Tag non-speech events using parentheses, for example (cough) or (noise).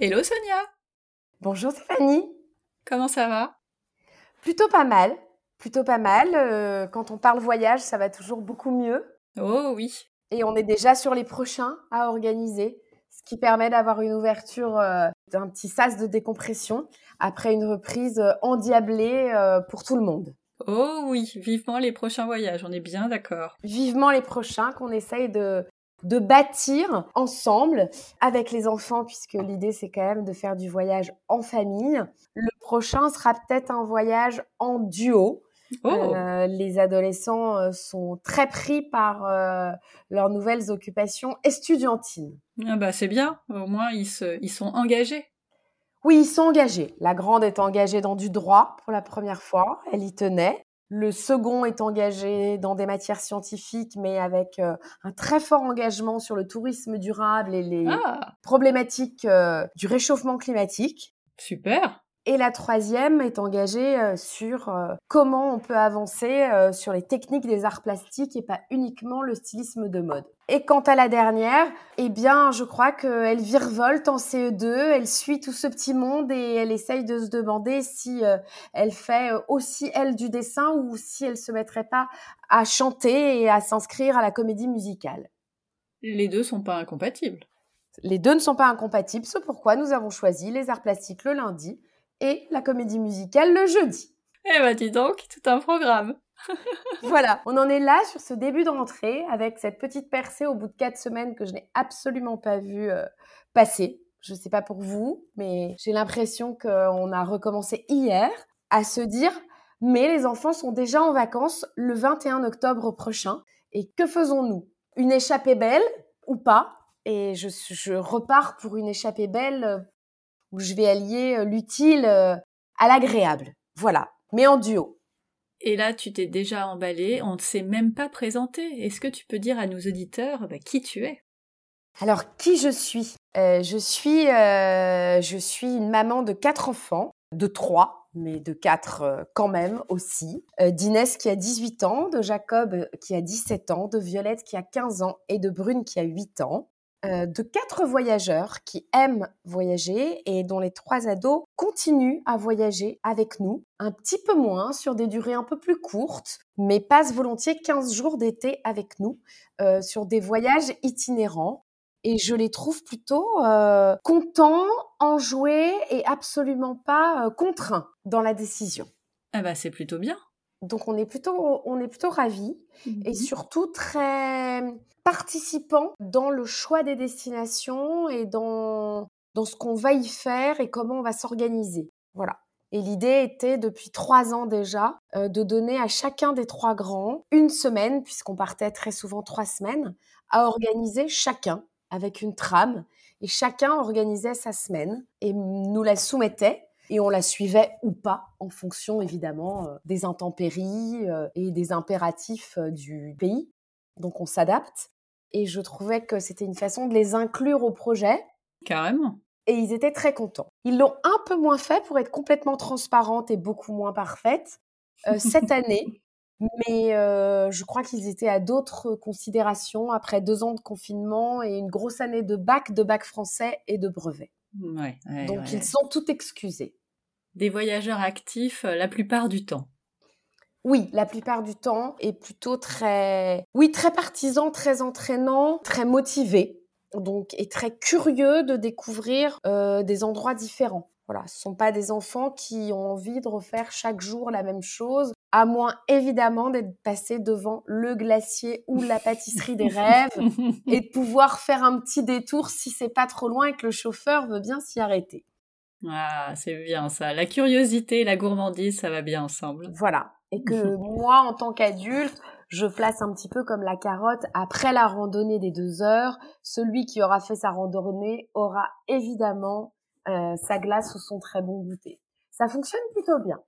Hello Sonia Bonjour Stéphanie Comment ça va? Plutôt pas mal, plutôt pas mal. Euh, quand on parle voyage, ça va toujours beaucoup mieux. Oh oui. Et on est déjà sur les prochains à organiser, ce qui permet d'avoir une ouverture euh, d'un petit sas de décompression après une reprise euh, endiablée pour tout le monde. Oh oui, vivement les prochains voyages, on est bien d'accord. Vivement les prochains qu'on essaye de, de bâtir ensemble avec les enfants, puisque l'idée c'est quand même de faire du voyage en famille. Le prochain sera peut-être un voyage en duo. Oh. Euh, les adolescents euh, sont très pris par euh, leurs nouvelles occupations estudiantines. Ah bah c'est bien, au moins ils, se, ils sont engagés. Oui, ils sont engagés. La grande est engagée dans du droit pour la première fois, elle y tenait. Le second est engagé dans des matières scientifiques, mais avec euh, un très fort engagement sur le tourisme durable et les ah. problématiques euh, du réchauffement climatique. Super. Et la troisième est engagée euh, sur euh, comment on peut avancer euh, sur les techniques des arts plastiques et pas uniquement le stylisme de mode. Et quant à la dernière, eh bien, je crois qu'elle virevolte en CE2, elle suit tout ce petit monde et elle essaye de se demander si elle fait aussi elle du dessin ou si elle se mettrait pas à chanter et à s'inscrire à la comédie musicale. Les deux sont pas incompatibles. Les deux ne sont pas incompatibles, c'est pourquoi nous avons choisi les arts plastiques le lundi et la comédie musicale le jeudi. Eh ben dis donc, tout un programme. (laughs) voilà, on en est là sur ce début de rentrée avec cette petite percée au bout de quatre semaines que je n'ai absolument pas vu euh, passer. Je ne sais pas pour vous, mais j'ai l'impression qu'on a recommencé hier à se dire mais les enfants sont déjà en vacances le 21 octobre prochain et que faisons-nous? Une échappée belle ou pas? Et je, je repars pour une échappée belle où je vais allier euh, l'utile euh, à l'agréable. Voilà, mais en duo. Et là, tu t'es déjà emballé, on ne s'est même pas présenté. Est-ce que tu peux dire à nos auditeurs bah, qui tu es? Alors, qui je suis? Euh, je, suis je suis une maman de quatre enfants, de trois, mais de quatre quand même aussi. D'Inès qui a 18 ans, de Jacob qui a 17 ans, de Violette qui a 15 ans et de Brune qui a 8 ans. Euh, de quatre voyageurs qui aiment voyager et dont les trois ados continuent à voyager avec nous, un petit peu moins, sur des durées un peu plus courtes, mais passent volontiers 15 jours d'été avec nous euh, sur des voyages itinérants. Et je les trouve plutôt euh, contents, enjoués et absolument pas contraints dans la décision. Ah bah c'est plutôt bien. Donc on est plutôt, on est plutôt ravis et mmh surtout très participants dans le choix des destinations et dans, dans ce qu'on va y faire et comment on va s'organiser. Voilà. Et l'idée était depuis trois ans déjà euh, de donner à chacun des trois grands une semaine, puisqu'on partait très souvent trois semaines, à organiser chacun avec une trame. Et chacun organisait sa semaine et nous la soumettait et on la suivait ou pas en fonction évidemment euh, des intempéries euh, et des impératifs du pays. Donc on s'adapte. Et je trouvais que c'était une façon de les inclure au projet. Carrément. Et ils étaient très contents. Ils l'ont un peu moins fait pour être complètement transparente et beaucoup moins parfaite euh, (laughs) cette année. Mais euh, je crois qu'ils étaient à d'autres considérations après deux ans de confinement et une grosse année de bac, de bac français et de brevet. Ouais, Donc ils sont tout excusés. Des voyageurs actifs euh, la plupart du temps. Oui, la plupart du temps, est plutôt très, oui, très partisan, très entraînant, très motivé, donc et très curieux de découvrir euh, des endroits différents. Voilà, ce sont pas des enfants qui ont envie de refaire chaque jour la même chose, à moins évidemment d'être passé devant le glacier ou la pâtisserie des rêves (laughs) et de pouvoir faire un petit détour si c'est pas trop loin et que le chauffeur veut bien s'y arrêter. Ah, c'est bien ça. La curiosité et la gourmandise, ça va bien ensemble. Voilà et que (laughs) moi, en tant qu'adulte, je place un petit peu comme la carotte après la randonnée des deux heures. Celui qui aura fait sa randonnée aura évidemment euh, sa glace ou son très bon goûter. Ça fonctionne plutôt bien.